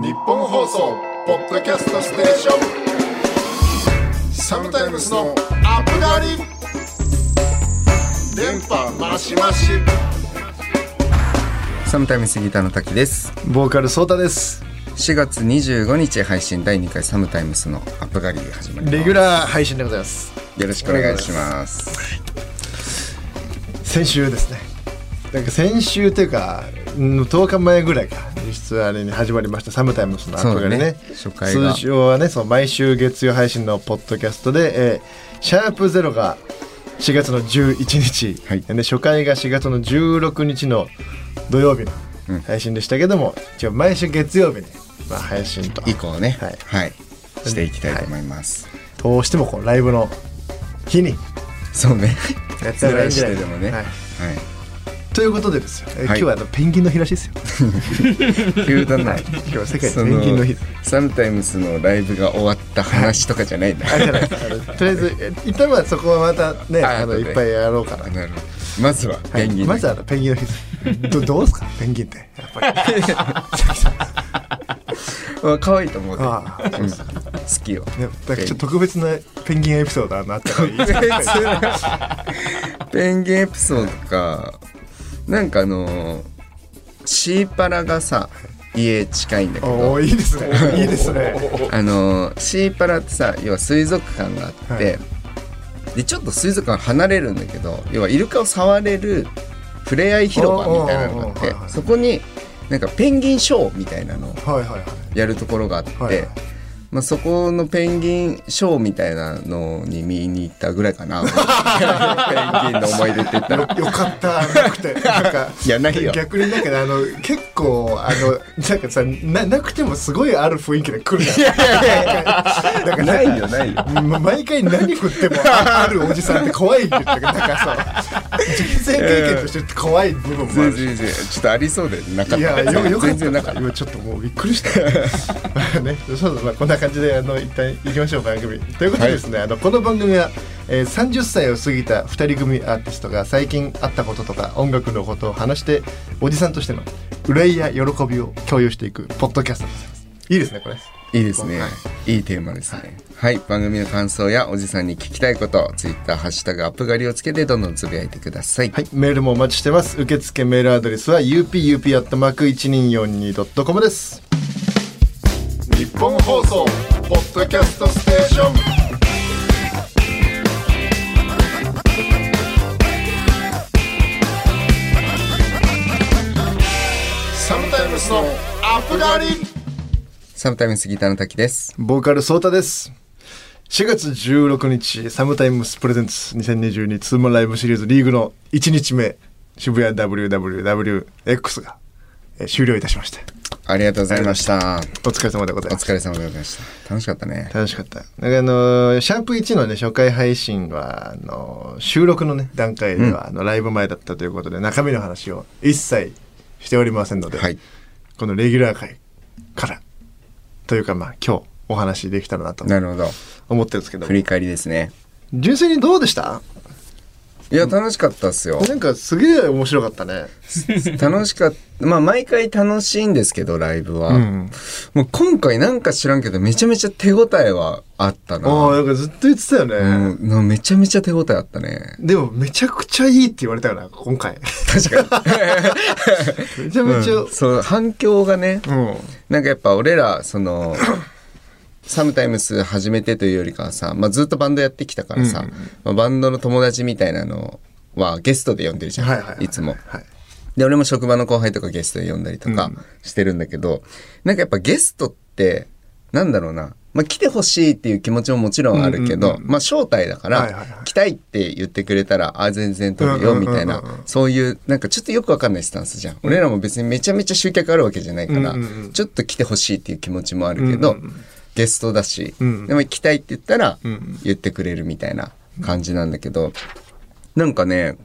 日本放送ポッドキャストステーション。サムタイムスのアップガリ電波マシマシサムタイムスギターの滝です。ボーカルソータです。4月25日配信第2回サムタイムスのアップガリが始まります。レギュラー配信でございます。よろしくお願いします。先週ですね。なんか先週というかうん10日前ぐらいか実質あれに始まりましたサムタイムスのアップガリねね初回通常はねそう毎週月曜配信のポッドキャストで、えーシャープゼロが4月の11日、はいで初回が4月の16日の土曜日の配信でしたけども、一応毎週月曜日に、まあ、配信と以降ねはいはい、していきたいと思います、どうしてもこうライブの日にそうねやった方がいいんじゃないでもねはいはいということでですよ、えはい。今日はあのペンギンの日らしいですよ。い 急だな。今日は世界そペンギンの日。サムタイムスのライブが終わった話とかじゃないんだ。あじゃない。ですあのとりあえずえ一旦はそこはまたねあ後で。あのいっぱいやろうかななるほど。まずははい。ペンギンのまずはあのペンギンの日。ですどどうですか？ペンギンって。やっぱり。あ可愛いと思うでああうん。好きよ。ね、だからちょっと特別なペンギンエピソードあのあったらいい ペンギンエピソードかなんかあのシーパラがさ家近いんだけおど。おいいですね。いいですね。あのシーパラってさ要は水族館があって、はい。でちょっと水族館離れるんだけど要はイルカを触れる触れ合い広場みたいなのがあってそこになんかペンギンショーみたいなのをはいはいはい。やるところがあって、はいはいまあ、そこのペンギンショーみたいなのに見に行ったぐらいかな。ペンギンの思い出って言ったら。よかったなくて。なんかいやないよ。逆になんかねあの結構あのなんかさななくてもすごいある雰囲気で来るじゃん。なんかないよないよ。ま毎回何振ってもああるおじさんって怖いって言ったけどなんかさ人生経験として怖い部分もあるし。ちょっとありそうでなかった。いやよよかっ全然なかったた。今ちょっともうびっくりした。ねそうそうまあこんな感じであの一旦行きましょう番組。ということでですね、あのこの番組は、えー、30歳を過ぎた2人組アーティストが最近あったこととか音楽のことを話しておじさんとしての憂いや喜びを共有していくポッドキャストでございます。いいですねこれ。いいですね、、はい。いテーマですね。はい、番組の感想やおじさんに聞きたいことツイッターハッシュタグアップ狩りをつけてどんどんつぶやいてください、はい。メールもお待ちしてます。受付メールアドレスは upup.1242.com です日本放送ポッドキャストステーション。サムタイムスのアップガリサムタイムスギターの滝です。ボーカルソータです。4月16日、サムタイムスプレゼンツ2022ツーマンライブシリーズリーグの1日目、渋谷 WWWX が、えー終了いたしまして、ありがとうございました。お疲れ様でございおます。疲れ様でございました。楽しかったね。楽しかった。なんかあのーシャープ1のね、初回配信は、あのー収録のね、段階では、あの、ライブ前だったということで、中身の話を一切しておりませんので、はい。このレギュラー回から、というかまあ、今日お話できたらなとなるほど。思ってるんですけど振、り返りですね。純粋にどうでした？いや楽しかったっすよなんかすげえ面白かったね。楽しかったまあ毎回楽しいんですけどライブは、うん。もう今回なんか知らんけどめちゃめちゃ手応えはあったなああ、なんかずっと言ってたよね。うん、なめちゃめちゃ手応えあったね。でもめちゃくちゃいいって言われたから、今回。確か めちゃめちゃ、に。そう、反響がね、うん。なんかやっぱ俺ら、その、サムタイムス始めてというよりかはさ、まあ、ずっとバンドやってきたからさ、うんうんまあ、バンドの友達みたいなのはゲストで呼んでるじゃん、はいはいはい。い。つも。はい。で、俺も職場の後輩とかゲストで呼んだりとかうんしてるんだけど、なんかやっぱゲストって、なんだろうな、まあ、来てほしいっていう気持ちももちろんあるけど、うんうんうんまあ、招待だから、はいはいはい。来たいって言ってくれたら、あ、全然取るよ、うんうんうんうん。みたいな、そういう、なんかちょっとよくわかんないスタンスじゃん。俺らも別にめちゃめちゃ集客あるわけじゃないから、うんうんうん。ちょっと来てほしいっていう気持ちもあるけど、うんうんうんゲストだし、うんでも来たいって言ったらうんうん言ってくれるみたいな感じなんだけど、なんかね、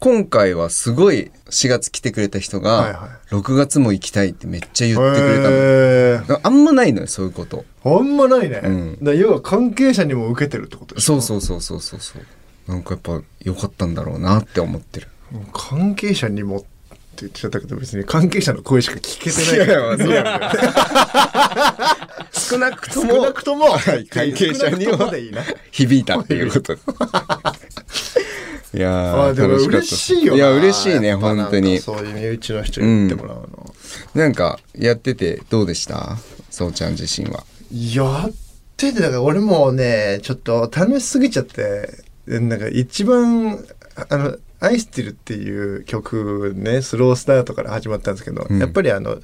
今回はすごい4月来てくれた人はいがは6月も行きたいってめっちゃ言ってくれたの。へーあんまないのよ、そういうこと。あんまないね。うんだ要は関係者にも受けてるってことでしょ？そうそうそうそうそうそう。なんかやっぱ良かったんだろうなって思ってる。関係者にもっ言っちゃったけど別に関係者の声しか聞けてない。いやいやまあそうなんだよ 少なくとも少なくともはい関係者には響いたっていうこといやーあでも嬉しいよな。いや嬉しいね本当に。そういう身内の人に言ってもらうの、なんかやっててどうでした？そうちゃん自身は。やっててだから俺もねちょっと楽しすぎちゃってなんか一番あの「愛してる」っていう曲ねスロースタートから始まったんですけど、うん。やっぱりあのち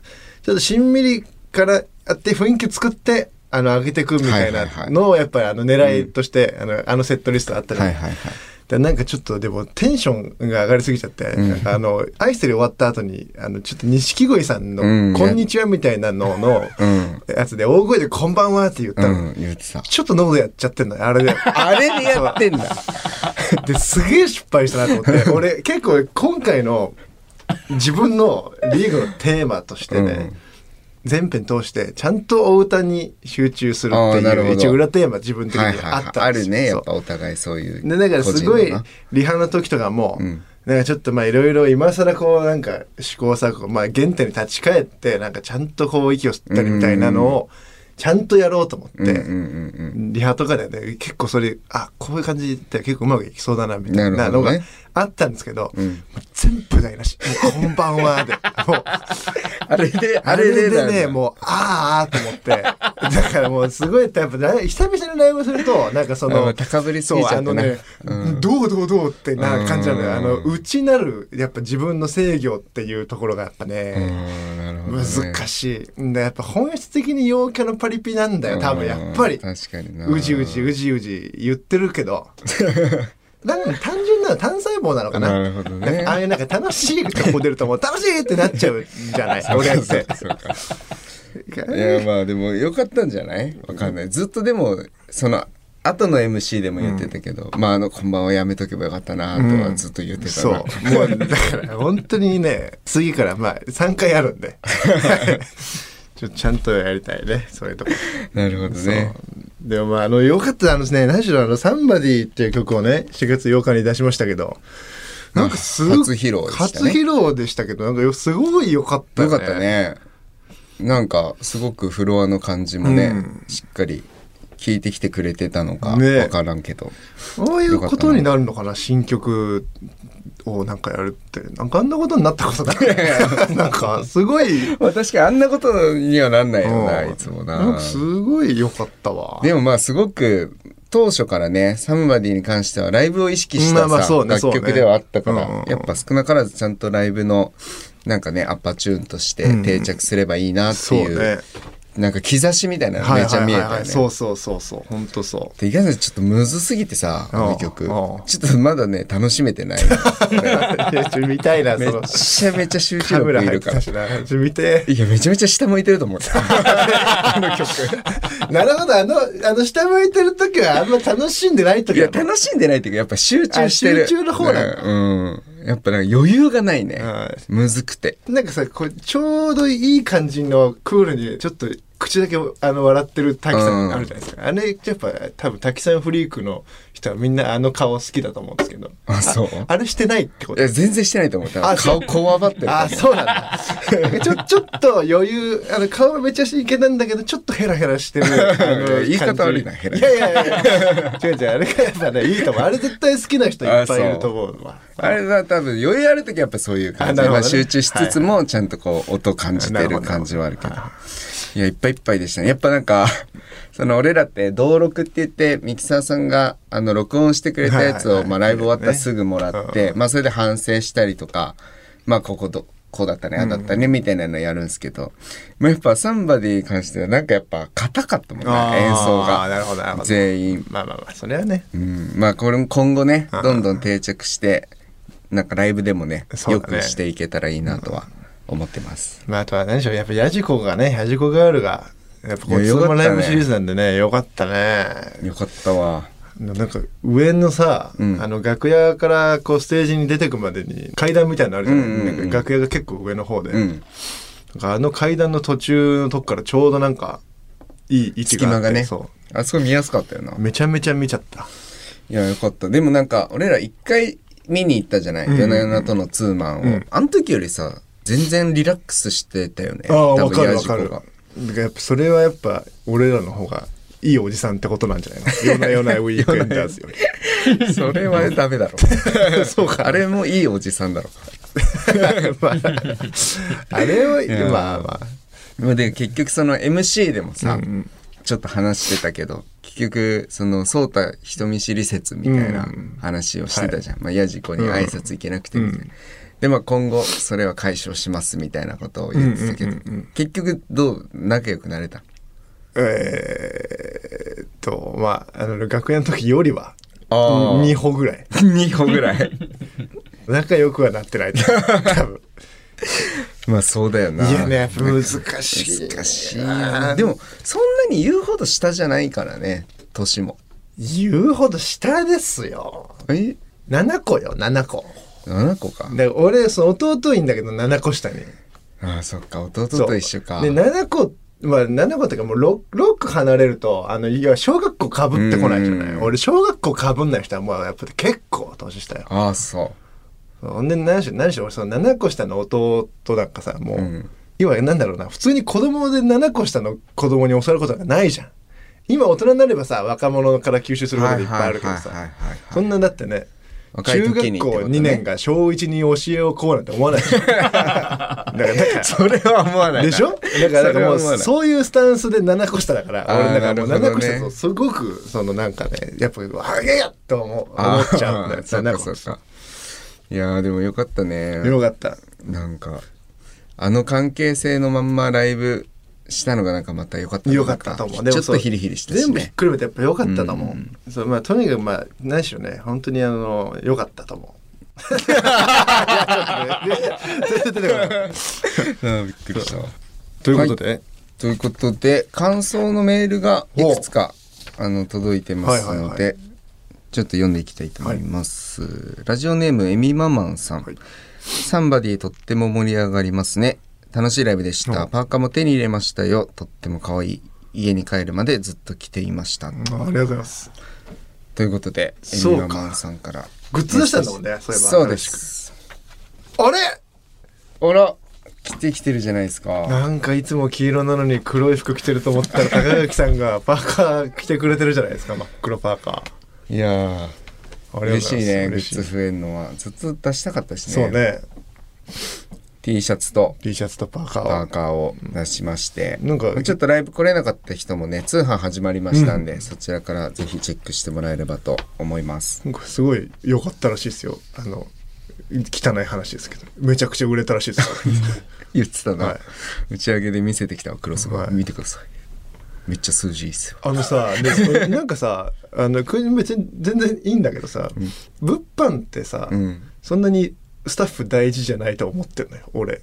ょっとしんみりからやって雰囲気作ってあの上げてくみたいなのをやっぱりあの狙いとして、あのあのセットリストあったじゃん。はいはいはい。でなんかちょっとでもテンションが上がりすぎちゃって、んなん。かあの「愛してる」終わった後にあのちょっと錦鯉さんのうん「こんにちは」みたいなののうん。やつで大声で「こんばんは」って言ったうの、ん。言ってた。ちょっと喉やっちゃってんのよあれで。あれでやってんだ ですげえ失敗したなと思って 俺結構今回の自分のリーグのテーマとしてね、全編通してちゃんとお歌に集中するっていう一応裏テーマ自分的にはいはいはい。あったんですよ。あるねやっぱお互いそういうでだからすごいリハの時とかも、うん。なんかちょっとまあいろいろ今更こうなんか試行錯誤まあ原点に立ち返ってなんかちゃんとこう息を吸ったりみたいなのをちゃんとやろうと思って、うんうんうんリハとかでね結構それあこういう感じって結構うまくいきそうだなみたいなのがあったんですけど、うん。全部台無し。もうこんばんはで。もうあれであれでなんだねもうあーあーと思って。だからもうすごいやっぱ久々にライブするとなんかそあのまあ高ぶりそうあのね、うん。どうどうどうってな感じなのよ。あのうん内なるやっぱ自分の制御っていうところがやっぱうね、ね。難しい。やっぱ本質的に陽キャのパリピなんだよ多分やっぱり。うん確かにな。うじうじうじうじ言ってるけど。なんか単純な単細胞なのかな。なるほどね。ああいうなんか楽しいとこ出るともう楽しいってなっちゃうじゃない？俺って。いやまあでもよかったんじゃない？わかんない。ずっとでもその後の MC でも言ってたけど、まああのこんばんはやめとけばよかったなとはずっと言ってたそう。な、もうだから本当にね次からまあ3回あるんで ちょちゃんとやりたいね。そういうとこ。なるほどね。でもまああのよかったあのですね。何しろあの「サンバディ」っていう曲をね4月8日に出しましたけど。なんかすごい初披露でしたね。初披露でしたけどなんかよすごい良かったよかったね。なんかすごくフロアの感じもね、うん。しっかり聞いてきてくれてたのかね。わからんけど、ああいうことになるのかな。新曲をなんかやるってなんかあんなことになったことない なんかすごい。まあ確かにあんなことにはなんないよな、うん。いつもな。すごい良かったわ。でもまあすごく当初からねサムバディに関してはライブを意識したさ、まあね楽曲ではあったから、ねうんうんうんやっぱ少なからずちゃんとライブのなんかねアッパーチューンとして定着すればいいなっていう,、そうねなんか兆しみたいなのはいめちゃ見えたよねはいはいはいそうそうそうそう本当そうで意外とちょっとむずすぎてさ、この曲。ちょっとまだね、楽しめてない。見たいなそめのちゃめちゃ集中力いるから。見ていや、めちゃめちゃ下向いてると思った。あの曲。なるほどあのあの下向いてる時はあんま楽しんでない時いや、楽しんでないっていうか、やっぱ集中してる。あ集中の方なんだうん。やっぱなんか余裕がないね。むずくて。なんかさこれちょうどいい感じのクールにちょっと口だけあの笑ってる滝さんあるじゃないですか、あれやっぱ多分滝さんフリークの人はみんなあの顔好きだと思うんですけど。あそう。あれしてないってこと？いや、全然してないと思った。顔こわばってる。あそうなんだ。ちょちょっと余裕あの顔めっちゃ真剣なんだけどちょっとヘラヘラしてる 言い方悪いなヘラいやいやいや違う違うあれがやっぱねいいと思う。あれ絶対好きな人いっぱいいると思うわ。あれは多分余裕ある時やっぱそういう感じ。ね。まあ集中しつつもちゃんとこう音感じてる感じはあるけど。いや、いっぱいいっぱいでしたね。やっぱなんか、その俺らって登録って言って、ミキサーさんがあの録音してくれたやつを、はいはい。はいまあライブ終わったらすぐもらって、うまあそれで反省したりとか、まあここど、こうだったね、ああだったね、みたいなのやるんですけど、まあやっぱサンバディに関してはなんかやっぱ硬かったもんね、演奏が。あーなるほどなるほど。全員。まあまあまあそれはね。うん、まあこれも今後ねうんどんどん定着してなんかライブでもねよそうだね。くしていけたらいいなとは思ってます、まあ、あとは何でしょう。やっぱヤジコがねヤジコガールがやっぱこっちもいやよかったね。ライブシリーズなんでねよかったね。よかったわ。なんか上のさ、うん。あの楽屋からこうステージに出てくまでに階段みたいなのあるじゃない、うんうんうん。なんか楽屋が結構上の方で、うん。かあの階段の途中のとこからちょうどなんかいい位置があって隙間がね。そあそこ見やすかったよな。うめちゃめちゃ見ちゃった。いやよかった。でもなんか俺ら一回見に行ったじゃない、うん。夜な夜なとのツーマンを、うん。あの時よりさ全然リラックスしてたよね。ああ多分わかるわかる。だからやっぱそれはやっぱ俺らの方がいいおじさんってことなんじゃないの？夜な夜なウィークエンダーズより。それはダメだろ。そうか。あれもいいおじさんだろ。まああれはや。まあまあ。で結局その MC でもさ、うんうん。ちょっと話してたけど結局その颯太人見知り説みたいなうん。話をしてたじゃん、まあ、ヤジコに挨拶行けなくてみたいな、うんでまあ今後それは解消しますみたいなことを言ってたけど、うんうんうんうん。結局どう仲良くなれた？えーっとまああの学園の時よりはあ2歩ぐらい。2歩ぐらい。仲良くはなってない 多分。まあそうだよな。いやねやっぱ難しい。難しいな。でもそんなに言うほど下じゃないからね年も。言うほど下ですよ。え？7個よ7個7個か。で俺その弟いいんだけど7個下に。ああそっか。弟と一緒か。で7個まあ7個っていうかもう 6, 6個離れるとあのいや小学校かぶってこないじゃない？うん。俺小学校かぶんない人はもうやっぱり結構年下よ。ああそほんで何しろ何しろ俺その7個下の弟なんかさもう、ううん。要はなんだろうな普通に子供で7個下の子供に教わることがないじゃん。今大人になればさ若者から吸収することでいっぱいあるけどさ。そんなだってね中若い時学校にってことね。2年が小1に教えをこうなんて思わないでしょ？だからそれは思わないな。でしょ？だからだからもうそういうスタンスで7個下だから俺だからもう7なるほどね。個下とすごくそのなんかねやっぱあげやと思う思っちゃうんだよあーそっ7個かそっか。いやーでもよかったね。よかった。なんかあの関係性のまんまライブしたのがなんかまた良かったねよかったと思う。ちょっとヒリヒリしたし全部ひっねくるめてやっぱ良かったと思う、うん。そうまあとにかくまあ何しろね本当にあの良かったと思う。いやちょっとねいや全然出てこなびっくりしたわ。ということで、ということで感想のメールがいくつかあの届いてますので、はいはいはい。ちょっと読んでいきたいと思います、ラジオネームエミママンさん、はい。サンバディとっても盛り上がりますね楽しいライブでした。うん。パーカーも手に入れましたよ。とっても可愛い。家に帰るまでずっと着ていました、あありがとうございます。ということでエミママンさんからグッズ出したんだもんねそういえば。そうです。あれ？あら着てきてるじゃないですか。なんかいつも黄色なのに黒い服着てると思ったら高垣さんがパーカー着てくれてるじゃないですか真っ黒パーカー。いやー嬉しいね。グッズ増えるのは。ずっと出したかったしね。そうね T シャツと T シャツとパーカーパをーカーを出しまして、なんかちょっとライブ来れなかった人もね通販始まりましたんで、そちらからぜひチェックしてもらえればと思います。なんかすごい良かったらしいですよ。あの汚い話ですけど。めちゃくちゃ売れたらしいですよ。言ってたな、はい。打ち上げで見せてきたわクロスバー、はい。見てください。めっちゃ数字いいっすよ。あのさ なんかさあの全然いいんだけどさ、物販ってさ、うん。そんなにスタッフ大事じゃないと思ってるのよ俺。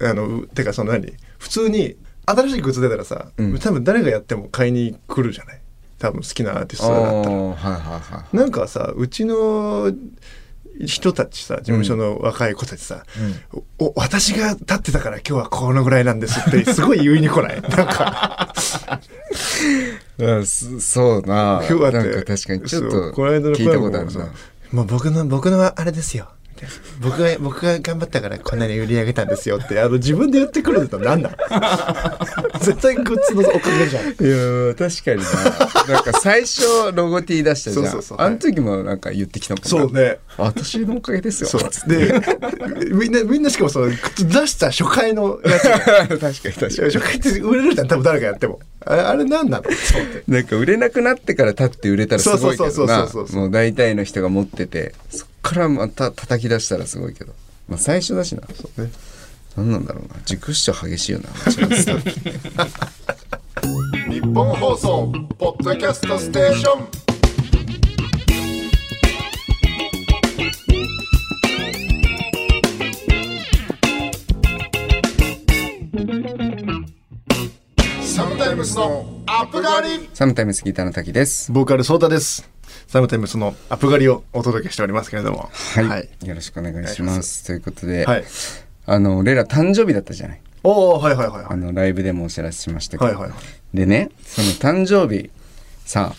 あのてかその何？普通に新しいグッズ出たらさ、うん。多分誰がやっても買いに来るじゃない？多分好きなアーティスあトだったら。ーはいはいはいなんかさうちの人たちさ事務所の若い子たちさ、お私が立ってたから今日はこのぐらいなんですってすごい言いに来ない？なんか。うんそそうな。今日はなんか確かにちょっとこの間の聞いたことある声もなもう僕の僕のはあれですよみたいな僕が僕が頑張ったからこんなに売り上げたんですよってあの自分で言ってくるの何なの 絶対グッズのおかげじゃん。いやー確かにな。なんか最初ロゴ T 出したじゃん。そうそうそう。あの時もなんか言ってきたもんな。そうね。私のおかげですよ。そう。でみんなみんなしかもその出した初回のやつ 確かに確かに。初回って売れるじゃん多分誰かやっても。あれ何なの？なんか売れなくなってから立って売れたらすごいけそうそうどなそうそうそうもう大体の人が持っててそっからまた叩き出したらすごいけど。まあ最初だしな。そうね。何なんだろうな。自己主張激しいよな。日本放送ポッドキャストステーション。サムタイムスのアップガリサムタイムスギターの滝です。ボーカルソータですサムタイムスのアップ狩りをお届けしておりますけれども。はい、はい、よろしくお願いしまます。ということで、はい。あの俺ら誕生日だったじゃない？おおはいはいはいはい。あのライブでもお知らせしましたけど、はいはいはい。でねその誕生日さ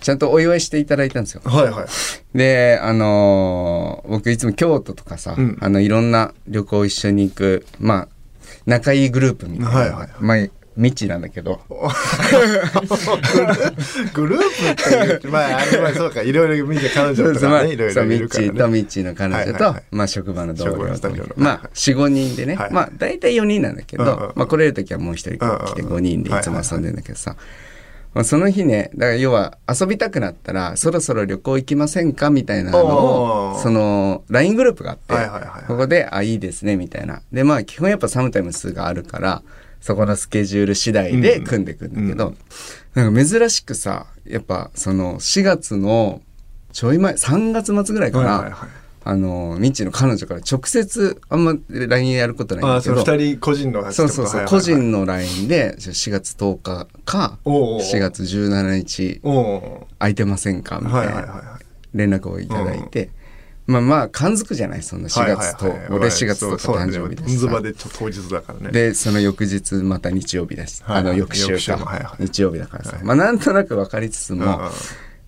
ちゃんとお祝いしていただいたんですよ。はいはい。で、あのー僕いつも京都とかさ、うん。あの、いろんな旅行一緒に行く、まあ、仲いいグループみたいな。はいはい。まあ、ミッチーなんだけど。グループっていうまああれはそうか。いろいろ見て彼女とまあかねいろいろいるからね。チーとミッチーの彼女と、はいはいはい。まあ職場の同僚と。まあ4、5人でね、はいまあ大体4人なんだけど、うんうんうん。まあ来れる時はもう一人来てうんうん5人でいつも遊んでんだけどさ、まあ、その日ね、だから要は遊びたくなったらそろそろ旅行行きませんかみたいなのを、その LINE グループがあって、はいはいはいはい。ここで、あ、いいですねみたいな。で、まあ基本やっぱサムタイムスがあるから、そこのスケジュール次第で組んでいくんだけど、なんか珍しくさ、やっぱその4月のちょい前、3月末ぐらいかな、はいはいはい。あの、ミッチーの彼女から直接、あんま LINE やることないんだけど、二人個人のそうそうそう、はいはいはい。個人の LINE で4月10日か、おうおうおう。4月17日空いてませんか？みたいな連絡をいただいて、まあまあ、感づくじゃない、そんな4月と、はい。はい。はい俺4月とか誕生日だしさ。で当日だからね。で、その翌日また日曜日だし、はいはい。あの翌週か、も。はいはい。日曜日だからさ、はい。まあなんとなく分かりつつも、うんうん。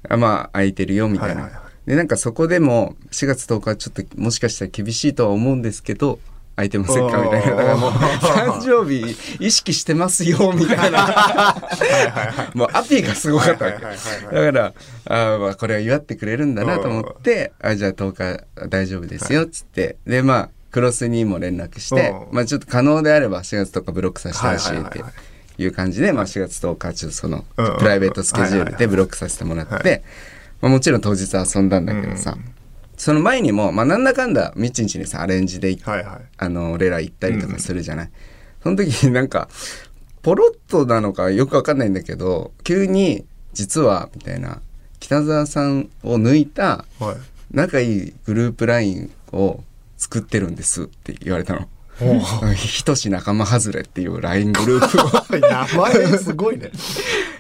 あまあ空いてるよみたいな。はいはいはい。で、なんかそこでも4月10日はちょっともしかしたら厳しいとは思うんですけど、空いてませんか？みたいな。だからもう誕生日意識してますよみたいな。もうアピーがすごかったわけ。だから、あーまあこれは祝ってくれるんだなと思って、あじゃあ10日大丈夫ですよっつって。で、まあ、クロスにも連絡してう、んまあちょっと可能であれば4月とかブロックさせてほしいってはいう感じで、まあ4月10日ちょっとそのうんうん。プライベートスケジュールでブロックさせてもらっはて、まあもちろん当日遊んだんだけどさ、その前にも、まあなんだかんだ、みちんちにさ、アレンジではいはいあの、俺ら行ったりとかするじゃない？その時になんか、ポロッとなのかよくわかんないんだけど、急に、実は、みたいな、北沢さんを抜いたはい仲いいグループラインを作ってるんですって言われたの。ひとし仲間外れっていう LINE グループを。名前すごいね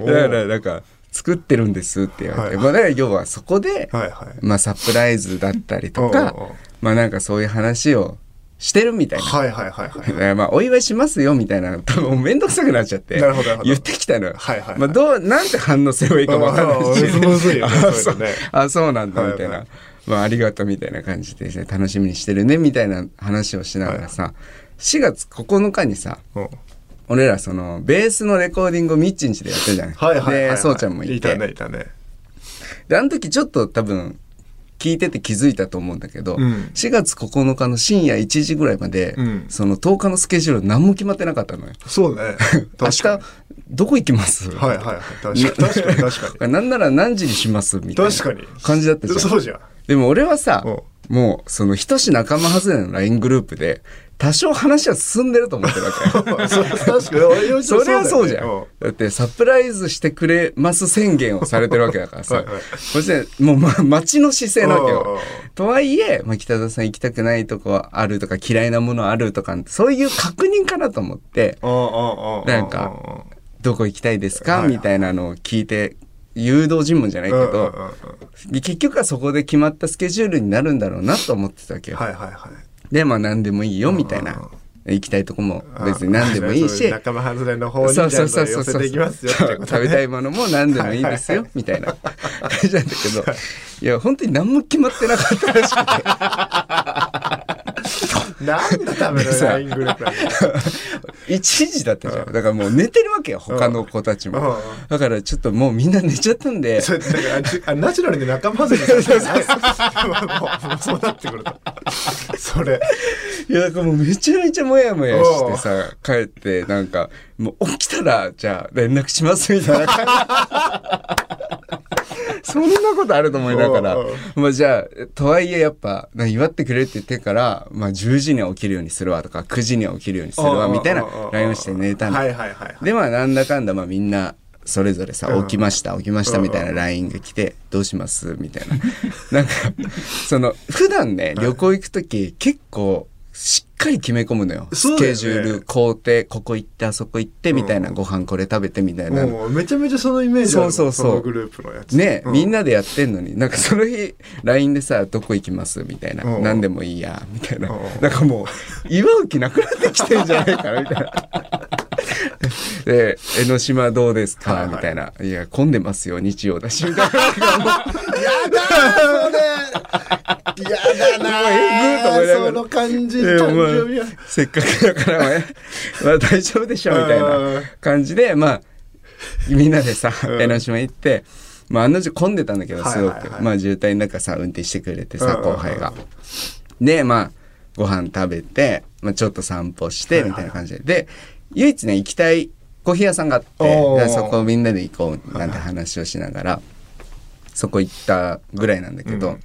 お だーから、なんか、作ってるんですって言われて。はい。まあ、だから要はそこで、はいはい。まあサプライズだったりとかまあなんかそういう話をしてるみたいな。はいはいはいはい。まあお祝いしますよみたいな多分めんどくさくなっちゃって。なるほど言ってきたのよ、はいはいはい。まあ、どうなんて反応すればいいかもわかんないし。ああむずいよね あそあそうなんだはいはいみたい。な、まあありがとうみたいな感じで、ね、楽しみにしてるねみたいな話をしながらさ、4月9日にさうん俺らそのベースのレコーディングをミッチンチでやってるじゃない、はいはいはいはい。でそうちゃんもいて。いたねいたね。であの時ちょっと多分聞いてて気づいたと思うんだけど、うん。4月9日の深夜1時ぐらいまで、うん。その10日のスケジュール何も決まってなかったのよ。そうね。明日どこ行きます？はいはいはい。確かに。確かに 確かに。なんなら何時にします？みたいな。感じだったじゃん。そうじゃん。でも俺はさう、もうそのひとし仲間外れの LINE グループで多少話は進んでると思ってるわけよ。それはそうじゃん。んだってサプライズしてくれます宣言をされてるわけだからさ。そしてもう、ま、待ちの姿勢なわけうんよ。とはいえ、まあ、北田さん行きたくないとこあるとか嫌いなものあるとか、そういう確認かなと思って、なんかどこ行きたいですか、はいみたいなのを聞いて、誘導尋問じゃないけど、結局はそこで決まったスケジュールになるんだろうなと思ってたわけよ。はいはいはいで、まあ何でもいいよみたいな。行きたいとこも別に何でもいいし、仲間外れの方に寄せていきますよ食べたいものも何でもいいですよみたいな。感じなんだけど。いや本当に何も決まってなかったらしくてなんだためのさ LINE グループなんだ1時だったじゃん。だからもう寝てるわけよ他の子たちうん。もだからちょっともうみんな寝ちゃったんで。それだから ナチュラルに仲間外れにさせてないそうなってくるとそれ。いやだからもうめちゃめちゃモヤモヤしてさ帰ってなんかもう起きたらじゃあ連絡しますみたいな そんなことあると思いながら。う。んまあじゃあとはいえやっぱ祝ってくれって言ってから、まあ、10時には起きるようにするわとか9時には起きるようにするわみたいな LINE をして寝たの。はいはいはいはい。でまあなんだかんだまあみんなそれぞれさうん。起きました起きましたみたいな LINE が来てどうしますみたいな。なんかその普段ね旅行行く時結構しっかり決め込むのよ。スケジュール工程ここ行ってあそこ行ってみたいなうんご飯これ食べてみたいな。もうめちゃめちゃそのイメージあるそうそうそう。のグループのやつ。ね、うん。みんなでやってんのになんかその日 LINE でさ「どこ行きます?」みたいな。うん「何でもいいや」みたいな。うん。なんかもう 祝う気なくなってきてんじゃないかなみたいな で江ノ島どうですか、はいはい。みたいな「いや混んでますよ日曜だし」みたいな。やだーそれ。やだなえぐーと思いながら。その感じいや感まあ情見はせっかくだから、ね、まあ 大丈夫でしょみたいな感じでまあみんなでさうん。江ノ島行って、まあ、案の定混んでたんだけどすごく、まあ渋滞の中さ運転してくれてさうん後輩が。でまあご飯食べて、まあ、ちょっと散歩してみたいな感じで、で唯一ね行きたいコーヒー屋さんがあってそこみんなで行こうなんて話をしながらそこ行ったぐらいなんだけど、うん。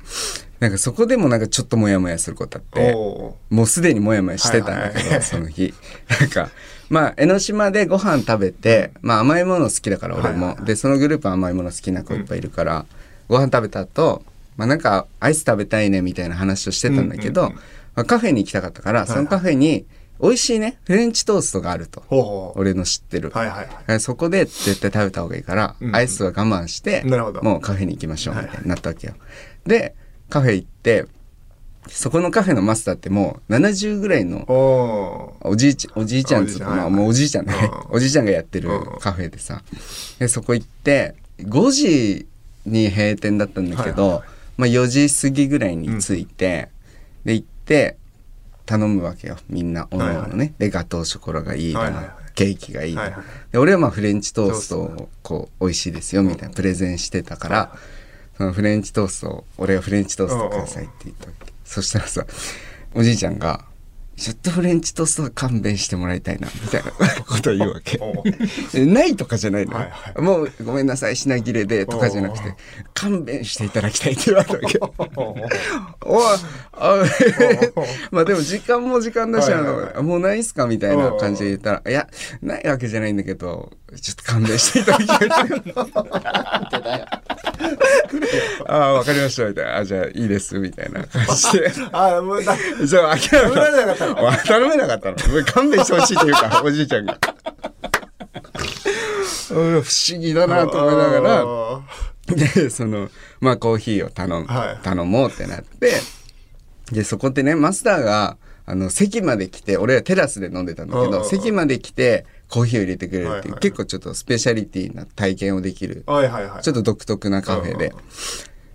なんかそこでもなんかちょっとモヤモヤすることあって。おもうすでにモヤモヤしてたんだけど、はいはいその日。なんか、まあ、江ノ島でご飯食べて、まあ甘いもの好きだから俺も。はいはいはい。で、そのグループは甘いもの好きな子いっぱいいるから、ご飯食べた後、まあなんかアイス食べたいねみたいな話をしてたんだけど、うんうんうん。まあ、カフェに行きたかったから、そのカフェに美味しいね、フレンチトーストがあると。俺の知ってる。はいはいはい。えそこで絶対食べた方がいいから、うんアイスは我慢して、なるほど。もうカフェに行きましょうみたいになったわけよ。で、カフェ行って、そこのカフェのマスターってもう70ぐらいのおじいちゃん、おじいちゃんつうか、まあもうおじいちゃんね。う。ん。おじいちゃんがやってるうん。カフェでさ。で、そこ行って、5時に閉店だったんだけど、はいはいはい。まあ4時過ぎぐらいに着いて、で、行って、頼むわけよ。みんな、おのおのね。はいはで、ガトーショコラがいいとか、はいはいはい。ケーキがいいとか、はいはい。で、俺はまあフレンチトーストを、こう、美味しいですよ、みたいなプレゼンしてたから、そのフレンチトーストを、俺がフレンチトーストくださいって言ったわけ。そしたらさ、おじいちゃんが、ちょっとフレンチトーストは勘弁してもらいたいな、みたいな ことを言うわけ。ないとかじゃないの。よ、はいはもうごめんなさい、品切れでとかじゃなくて、勘弁していただきたいって言われたわけ。おい、あ まあでも時間も時間だし、あの、はいはい。はいもうないっすかみたいな感じで言ったら、いや、ないわけじゃないんだけど、ちょっと勘弁していただきたい。ああ、わかりました、みたいな。あ、じゃあいいです、みたいな感じで。あもうだそう、諦めなかった 頼めなかったの。勘弁してほしいというか、おじいちゃんが。う ん不思議だなと思いながら、あで、その、まあコーヒーを頼む、はい頼もうってなって、で、そこってね、マスターが、あの、席まで来て、俺らテラスで飲んでたんだけど、席まで来て、コーヒーを入れてくれるっていう、結構ちょっとスペシャリティな体験をできる、ちょっと独特なカフェで。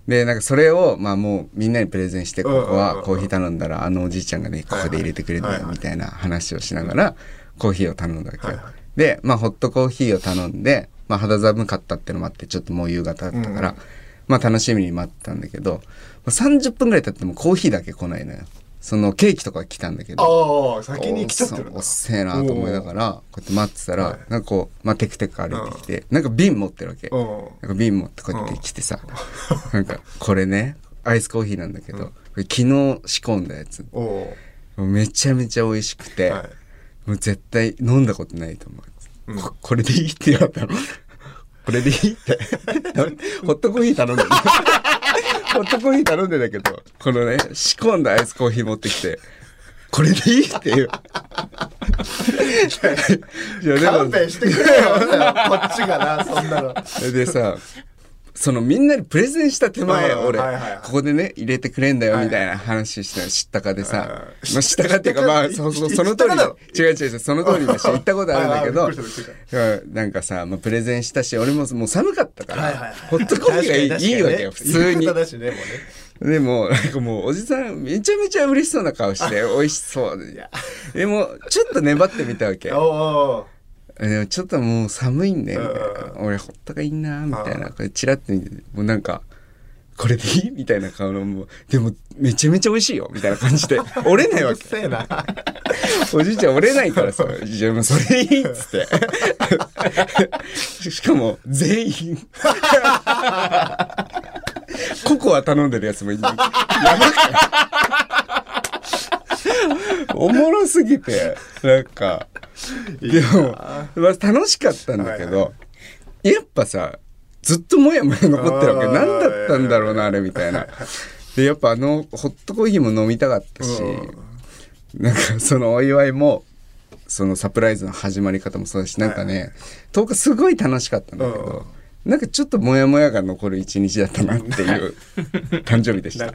で、なんかそれを、まあもうみんなにプレゼンして、ここはコーヒー頼んだら、あのおじいちゃんがね、ここで入れてくれるんだよ、みたいな話をしながら、コーヒーを頼んだわけよ。で、まあホットコーヒーを頼んで、まあ肌寒かったってのもあって、ちょっともう夕方だったから、うんまあ楽しみに待ってたんだけど、30分ぐらい経ってもコーヒーだけ来ないのよ。そのケーキとか来たんだけど。ああ先に来ちゃってるんだおっせえなと思いながら、こうやって待ってたら、はいなんかこう、まあ、テクテク歩いてきて、なんか瓶持ってるわけ。うんなんか瓶持ってこうやって来てさ、なんか、これね、アイスコーヒーなんだけど、これ昨日仕込んだやつ。めちゃめちゃ美味しくて、はいもう絶対飲んだことないと思う。うんここれでいいって言われたの。これでいいって。ホットコーヒー頼んでる。ホットコーヒー頼んでたけど、このね、仕込んだアイスコーヒー持ってきて、これでいいっていう。いやでも勘弁してくれよこっちがなそんなのでさそのみんなにプレゼンした手前うん俺、ここでね入れてくれんだよはい。みたいな話して知ったかでさ、うんまあ、知ったかっていうかまあそうそうその通り違う違う違うその通りだし 行ったことあるんだけどなんかさ、まあ、プレゼンしたし俺ももう寒かったから、ホットコーヒーがいい,、わけよ普通に。でもなんかもうおじさんめちゃめちゃ嬉しそうな顔して 美味しそう。ででもちょっと粘ってみたわけでもちょっともう寒いんだよみたいな。うん。俺ほったがいいなみたいな。これチラッと見てもうなんかこれでいい？みたいな顔のもうでもめちゃめちゃ美味しいよみたいな感じで。折れないわけ。せえな。おじいちゃん折れないからさ「じゃあもうそれでいい」っつって。しかも全員。ココア頼んでるやつもいるやばくない？おもろすぎてなんかでも、まあ、楽しかったんだけど、はやっぱさずっともやもや残ってるわけ。何だったんだろうなあれみたいな。でやっぱあのホットコーヒーも飲みたかったし、なんかそのお祝いもそのサプライズの始まり方もそうだしなんかね10日すごい楽しかったんだけど、なんかちょっとモヤモヤが残る一日だったなっていう 誕生日でした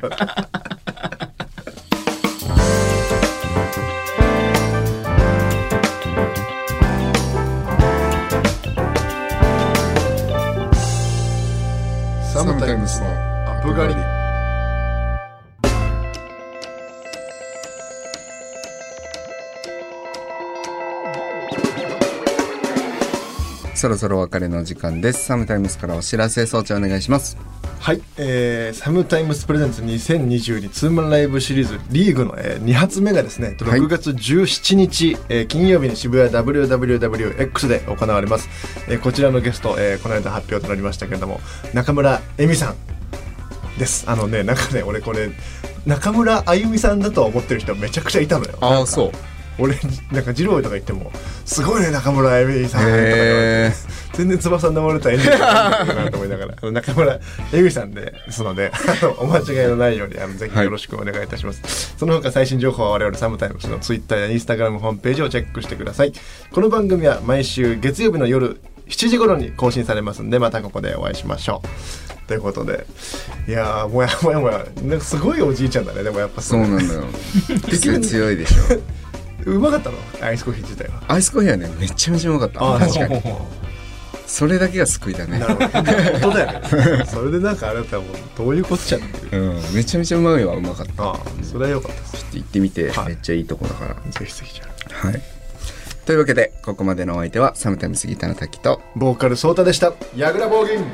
サムタイムスのアップ狩りそろそろお別れの時間ですサムタイムスからお知らせ装置お願いしますはい、えー、サムタイムスプレゼンツ2022ツーマンライブシリーズリーグの、えー、2発目がですねはい。6月17日、えー金曜日に渋谷 WWWX で行われます、えーこちらのゲスト、えーこの間発表となりましたけれども中村恵美さんです。あのねなんかね俺これ中村あゆみさんだと思ってる人めちゃくちゃいたのよ。なんかそう俺なんか二郎とか言っても「すごいね中村あゆみさん」とか言われてへ全然翼の守れたら演技がなと思いながら。中村恵美さんですのでお間違いのないようにあのぜひよろしくお願いいたします、その他最新情報は我々サムタイムスのツイッターやインスタグラムホームページをチェックしてください。この番組は毎週月曜日の夜7時頃に更新されますんでまたここでお会いしましょう。ということでいやーもやもやもやなんかすごいおじいちゃんだね。でもやっぱそう。なんだよ。癖強いでしょうまかったの？アイスコーヒー自体は。アイスコーヒーはねめちゃめちゃうまかった。あー確かに。それだけが救いだね。なるほど。本当だよね。それでなんかあれだったらもうどういうことじゃんっていう。うん。めちゃめちゃうまいはうまかった。ああそれは良かったです。行ってみて。はい。めっちゃいいとこだから。ぜひぜひじゃあ。はい。というわけでここまでのお相手はサムタイムスギターの滝とボーカルソータでした。ヤグラボーギン